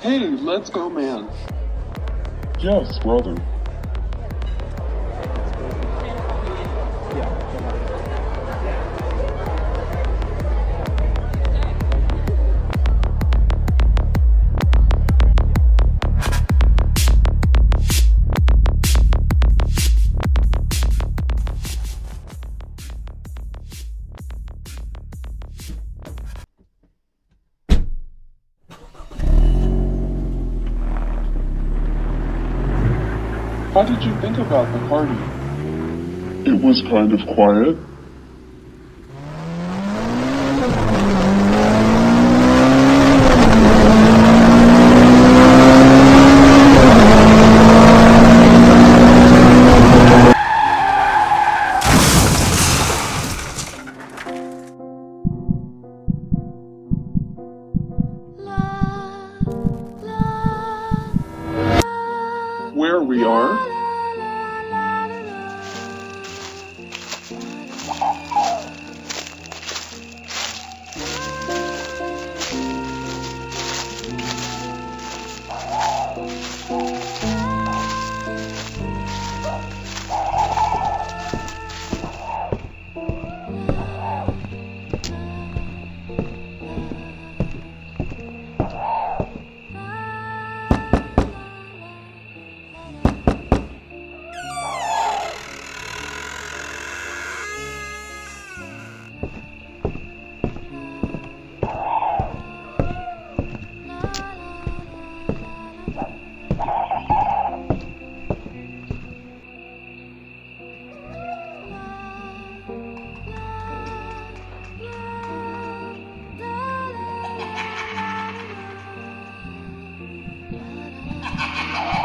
Hey, let's go, man. Yes, brother. How did you think about the party? It was kind of quiet. We are? Ah!